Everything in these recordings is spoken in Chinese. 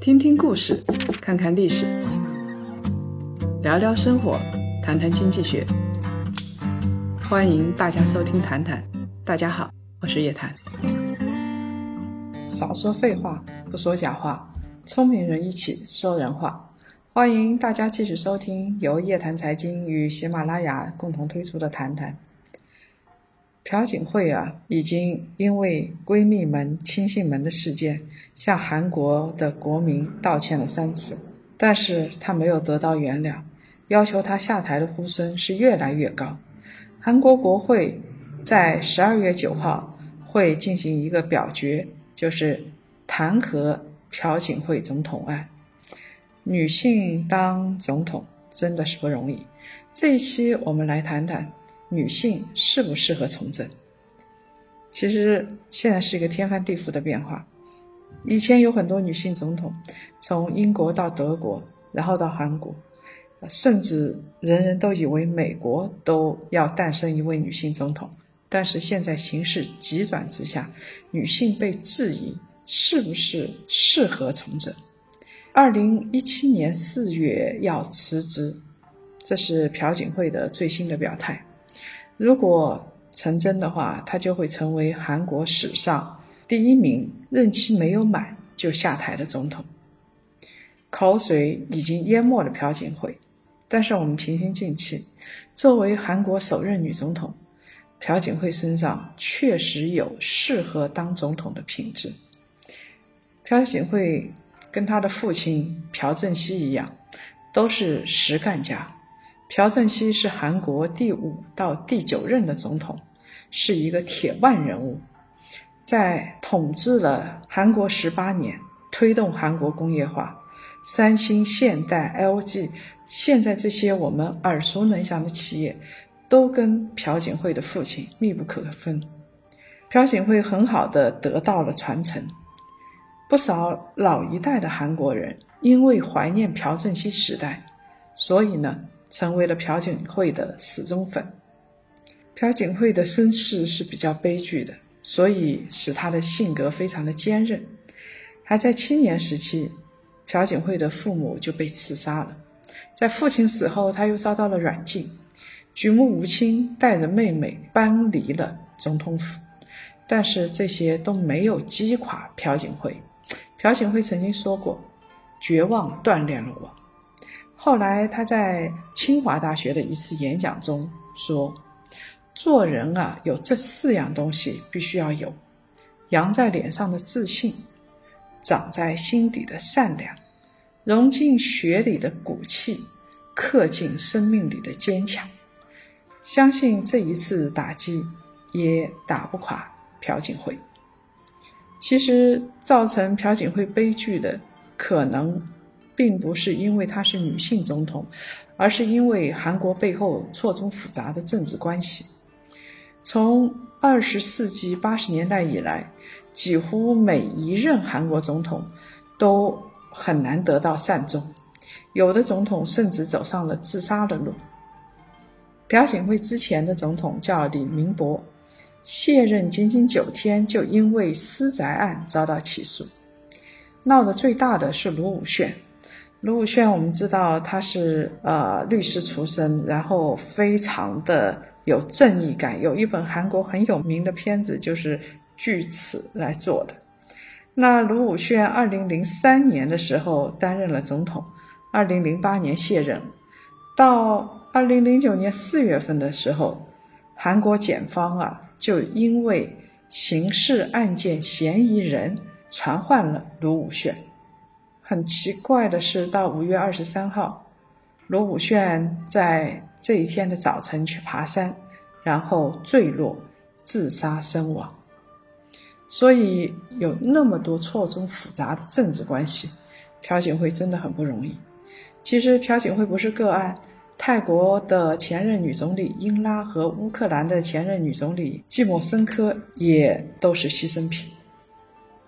听听故事，看看历史，聊聊生活，谈谈经济学。欢迎大家收听《谈谈》，大家好，我是叶檀。少说废话，不说假话，聪明人一起说人话。欢迎大家继续收听由叶檀财经与喜马拉雅共同推出的《谈谈》。朴槿惠啊，已经因为闺蜜们、亲信们的事件，向韩国的国民道歉了三次，但是她没有得到原谅，要求她下台的呼声是越来越高。韩国国会在十二月九号会进行一个表决，就是弹劾朴槿惠总统案。女性当总统真的是不容易。这一期我们来谈谈。女性适不适合从政？其实现在是一个天翻地覆的变化。以前有很多女性总统，从英国到德国，然后到韩国，甚至人人都以为美国都要诞生一位女性总统。但是现在形势急转直下，女性被质疑是不是适合从政。二零一七年四月要辞职，这是朴槿惠的最新的表态。如果成真的话，他就会成为韩国史上第一名任期没有满就下台的总统。口水已经淹没了朴槿惠，但是我们平心静气，作为韩国首任女总统，朴槿惠身上确实有适合当总统的品质。朴槿惠跟她的父亲朴正熙一样，都是实干家。朴正熙是韩国第五到第九任的总统，是一个铁腕人物，在统治了韩国十八年，推动韩国工业化，三星、现代、LG，现在这些我们耳熟能详的企业，都跟朴槿惠的父亲密不可分。朴槿惠很好的得到了传承，不少老一代的韩国人因为怀念朴正熙时代，所以呢。成为了朴槿惠的死忠粉。朴槿惠的身世是比较悲剧的，所以使她的性格非常的坚韧。还在青年时期，朴槿惠的父母就被刺杀了。在父亲死后，他又遭到了软禁，举目无亲，带着妹妹搬离了总统府。但是这些都没有击垮朴槿惠。朴槿惠曾经说过：“绝望锻炼了我。”后来，他在清华大学的一次演讲中说：“做人啊，有这四样东西必须要有：扬在脸上的自信，长在心底的善良，融进血里的骨气，刻进生命里的坚强。相信这一次打击也打不垮朴槿惠。其实，造成朴槿惠悲剧的可能。”并不是因为她是女性总统，而是因为韩国背后错综复杂的政治关系。从二十世纪八十年代以来，几乎每一任韩国总统都很难得到善终，有的总统甚至走上了自杀的路。朴槿惠之前的总统叫李明博，卸任仅仅九天就因为私宅案遭到起诉，闹得最大的是卢武铉。卢武铉，我们知道他是呃律师出身，然后非常的有正义感。有一本韩国很有名的片子就是据此来做的。那卢武铉二零零三年的时候担任了总统，二零零八年卸任，到二零零九年四月份的时候，韩国检方啊就因为刑事案件嫌疑人传唤了卢武铉。很奇怪的是，到五月二十三号，罗武铉在这一天的早晨去爬山，然后坠落自杀身亡。所以有那么多错综复杂的政治关系，朴槿惠真的很不容易。其实朴槿惠不是个案，泰国的前任女总理英拉和乌克兰的前任女总理季莫申科也都是牺牲品。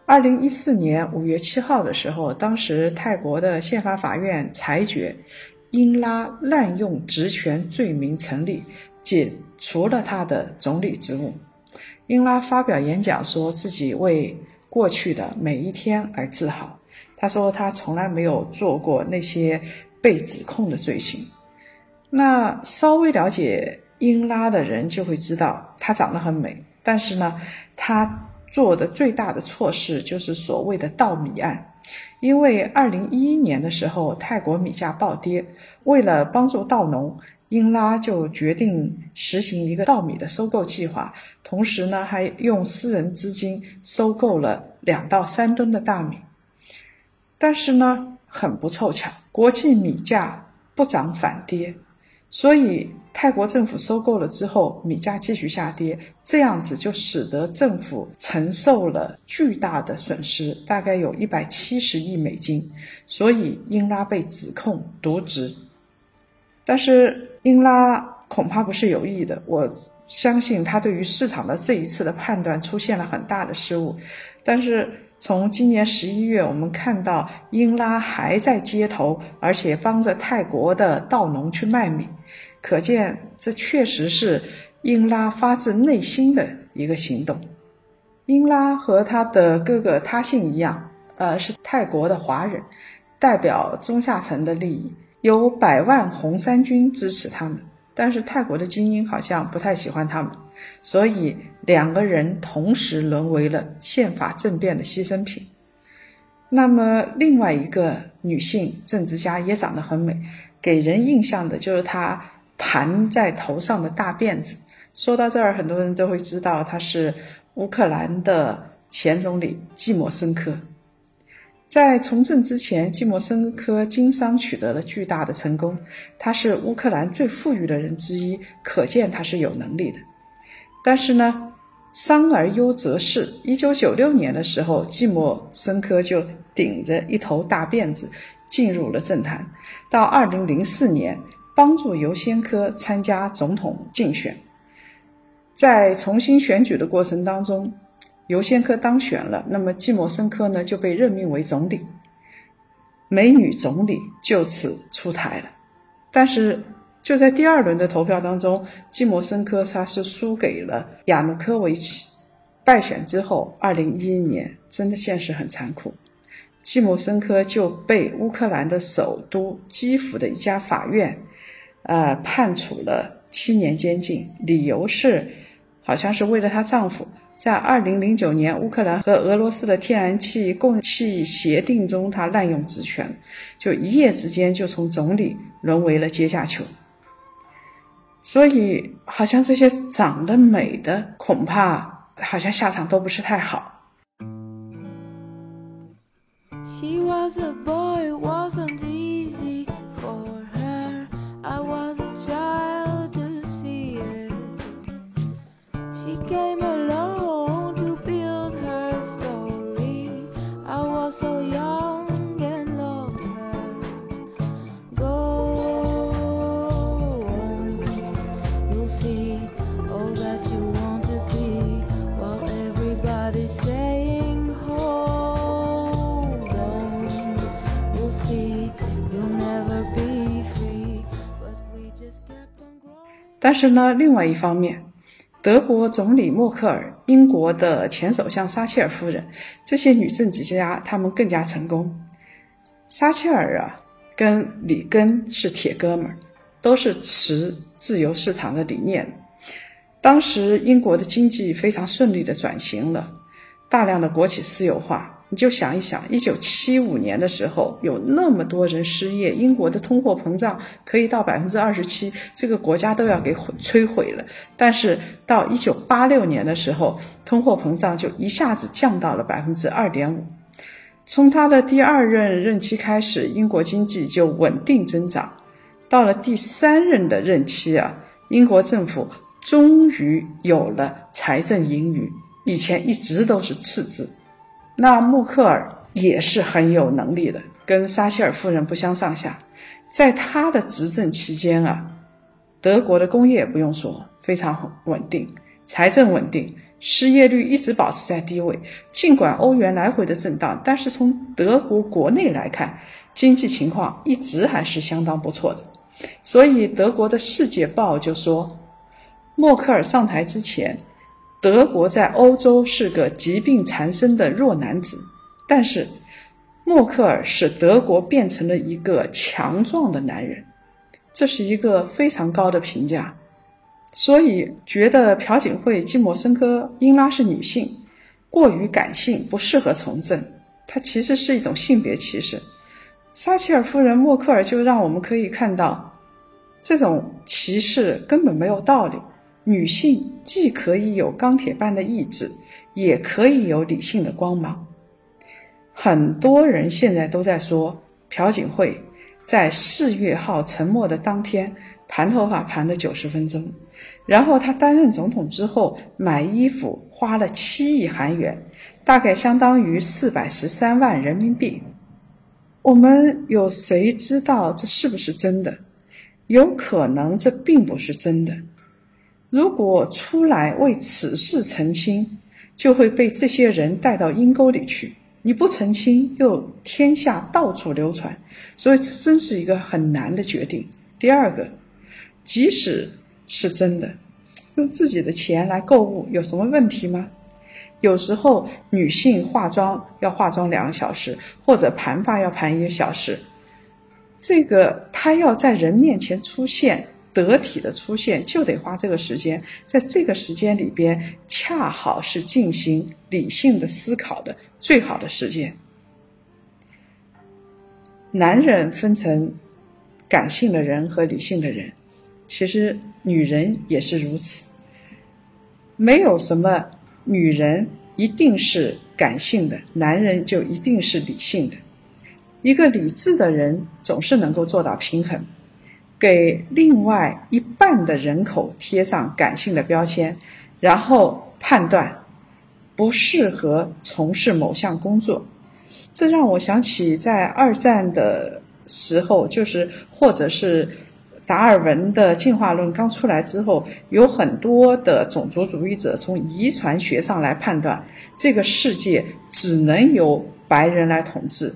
二零一四年五月七号的时候，当时泰国的宪法法院裁决，英拉滥用职权罪名成立，解除了他的总理职务。英拉发表演讲，说自己为过去的每一天而自豪。他说他从来没有做过那些被指控的罪行。那稍微了解英拉的人就会知道，她长得很美，但是呢，她做的最大的错事就是所谓的稻米案。因为二零一一年的时候，泰国米价暴跌，为了帮助稻农，英拉就决定实行一个稻米的收购计划，同时呢，还用私人资金收购了两到三吨的大米。但是呢，很不凑巧，国际米价不涨反跌，所以泰国政府收购了之后，米价继续下跌，这样子就使得政府承受了巨大的损失，大概有一百七十亿美金。所以英拉被指控渎职，但是英拉恐怕不是有意的，我相信他对于市场的这一次的判断出现了很大的失误，但是。从今年十一月，我们看到英拉还在街头，而且帮着泰国的稻农去卖米，可见这确实是英拉发自内心的一个行动。英拉和他的哥哥他信一样，呃，是泰国的华人，代表中下层的利益，有百万红衫军支持他们。但是泰国的精英好像不太喜欢他们，所以两个人同时沦为了宪法政变的牺牲品。那么另外一个女性政治家也长得很美，给人印象的就是她盘在头上的大辫子。说到这儿，很多人都会知道他是乌克兰的前总理季莫申科。在从政之前，季莫申科经商取得了巨大的成功。他是乌克兰最富裕的人之一，可见他是有能力的。但是呢，商而优则仕。一九九六年的时候，季莫申科就顶着一头大辫子进入了政坛。到二零零四年，帮助尤先科参加总统竞选，在重新选举的过程当中。尤先科当选了，那么季莫申科呢就被任命为总理，美女总理就此出台了。但是就在第二轮的投票当中，季莫申科他是输给了亚努科维奇。败选之后，二零一一年真的现实很残酷，季莫申科就被乌克兰的首都基辅的一家法院，呃判处了七年监禁，理由是好像是为了她丈夫。在二零零九年，乌克兰和俄罗斯的天然气供气协定中，他滥用职权，就一夜之间就从总理沦为了阶下囚。所以，好像这些长得美的，恐怕好像下场都不是太好。She was a boy, shine. 但是呢，另外一方面，德国总理默克尔、英国的前首相撒切尔夫人这些女政治家，她们更加成功。撒切尔啊，跟里根是铁哥们儿，都是持自由市场的理念。当时英国的经济非常顺利的转型了，大量的国企私有化。你就想一想，一九七五年的时候有那么多人失业，英国的通货膨胀可以到百分之二十七，这个国家都要给毁摧毁了。但是到一九八六年的时候，通货膨胀就一下子降到了百分之二点五。从他的第二任任期开始，英国经济就稳定增长。到了第三任的任期啊，英国政府终于有了财政盈余，以前一直都是赤字。那默克尔也是很有能力的，跟撒切尔夫人不相上下。在他的执政期间啊，德国的工业不用说非常稳定，财政稳定，失业率一直保持在低位。尽管欧元来回的震荡，但是从德国国内来看，经济情况一直还是相当不错的。所以德国的《世界报》就说，默克尔上台之前。德国在欧洲是个疾病缠身的弱男子，但是默克尔使德国变成了一个强壮的男人，这是一个非常高的评价。所以觉得朴槿惠、季莫申科、英拉是女性，过于感性，不适合从政。它其实是一种性别歧视。撒切尔夫人、默克尔就让我们可以看到，这种歧视根本没有道理。女性既可以有钢铁般的意志，也可以有理性的光芒。很多人现在都在说，朴槿惠在四月号沉没的当天盘头发盘了九十分钟，然后她担任总统之后买衣服花了七亿韩元，大概相当于四百十三万人民币。我们有谁知道这是不是真的？有可能这并不是真的。如果出来为此事澄清，就会被这些人带到阴沟里去。你不澄清，又天下到处流传，所以这真是一个很难的决定。第二个，即使是真的，用自己的钱来购物有什么问题吗？有时候女性化妆要化妆两个小时，或者盘发要盘一个小时，这个她要在人面前出现。得体的出现就得花这个时间，在这个时间里边，恰好是进行理性的思考的最好的时间。男人分成感性的人和理性的人，其实女人也是如此。没有什么女人一定是感性的，男人就一定是理性的。一个理智的人总是能够做到平衡。给另外一半的人口贴上感性的标签，然后判断不适合从事某项工作，这让我想起在二战的时候，就是或者是达尔文的进化论刚出来之后，有很多的种族主义者从遗传学上来判断这个世界只能由白人来统治。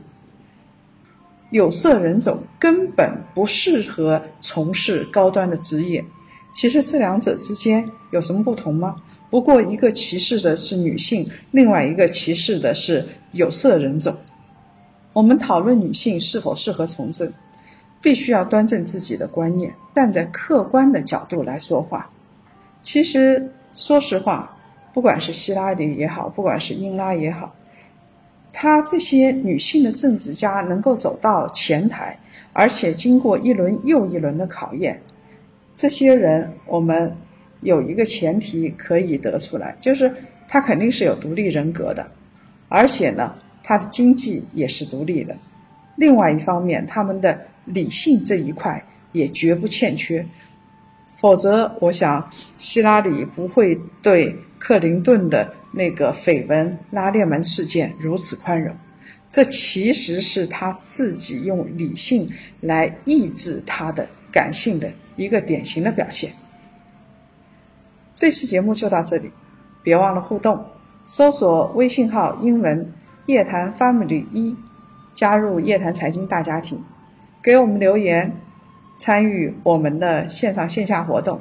有色人种根本不适合从事高端的职业。其实这两者之间有什么不同吗？不过一个歧视的是女性，另外一个歧视的是有色人种。我们讨论女性是否适合从政，必须要端正自己的观念，站在客观的角度来说话。其实说实话，不管是希拉里也好，不管是英拉也好。她这些女性的政治家能够走到前台，而且经过一轮又一轮的考验，这些人我们有一个前提可以得出来，就是她肯定是有独立人格的，而且呢，她的经济也是独立的。另外一方面，他们的理性这一块也绝不欠缺，否则我想希拉里不会对克林顿的。那个绯闻拉链门事件如此宽容，这其实是他自己用理性来抑制他的感性的一个典型的表现。这期节目就到这里，别忘了互动，搜索微信号英文夜谈 family 一，加入夜谈财经大家庭，给我们留言，参与我们的线上线下活动。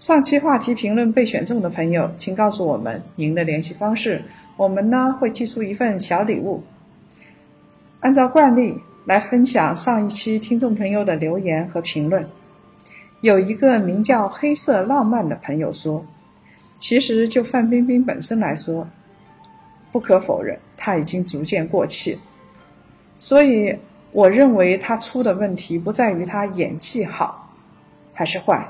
上期话题评论被选中的朋友，请告诉我们您的联系方式，我们呢会寄出一份小礼物。按照惯例来分享上一期听众朋友的留言和评论。有一个名叫“黑色浪漫”的朋友说：“其实就范冰冰本身来说，不可否认，她已经逐渐过气。所以我认为她出的问题不在于她演技好还是坏。”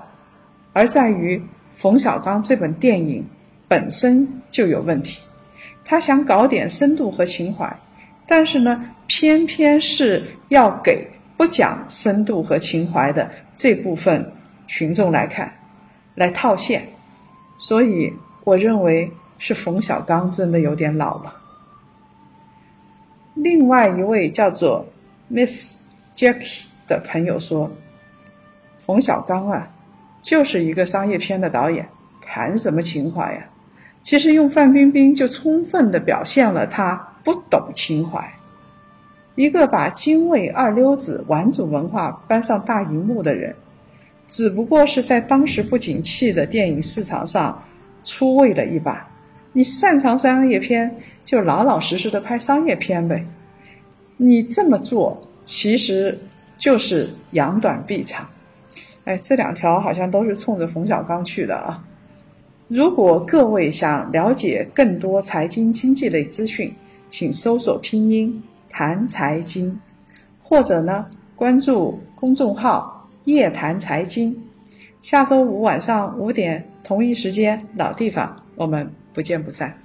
而在于冯小刚这本电影本身就有问题，他想搞点深度和情怀，但是呢，偏偏是要给不讲深度和情怀的这部分群众来看，来套现，所以我认为是冯小刚真的有点老了。另外一位叫做 Miss Jackie 的朋友说，冯小刚啊。就是一个商业片的导演，谈什么情怀呀？其实用范冰冰就充分的表现了他不懂情怀。一个把京味二流子顽主文化搬上大荧幕的人，只不过是在当时不景气的电影市场上出位了一把。你擅长商业片，就老老实实的拍商业片呗。你这么做，其实就是扬短避长。哎，这两条好像都是冲着冯小刚去的啊。如果各位想了解更多财经经济类资讯，请搜索拼音谈财经，或者呢关注公众号夜谈财经。下周五晚上五点同一时间老地方，我们不见不散。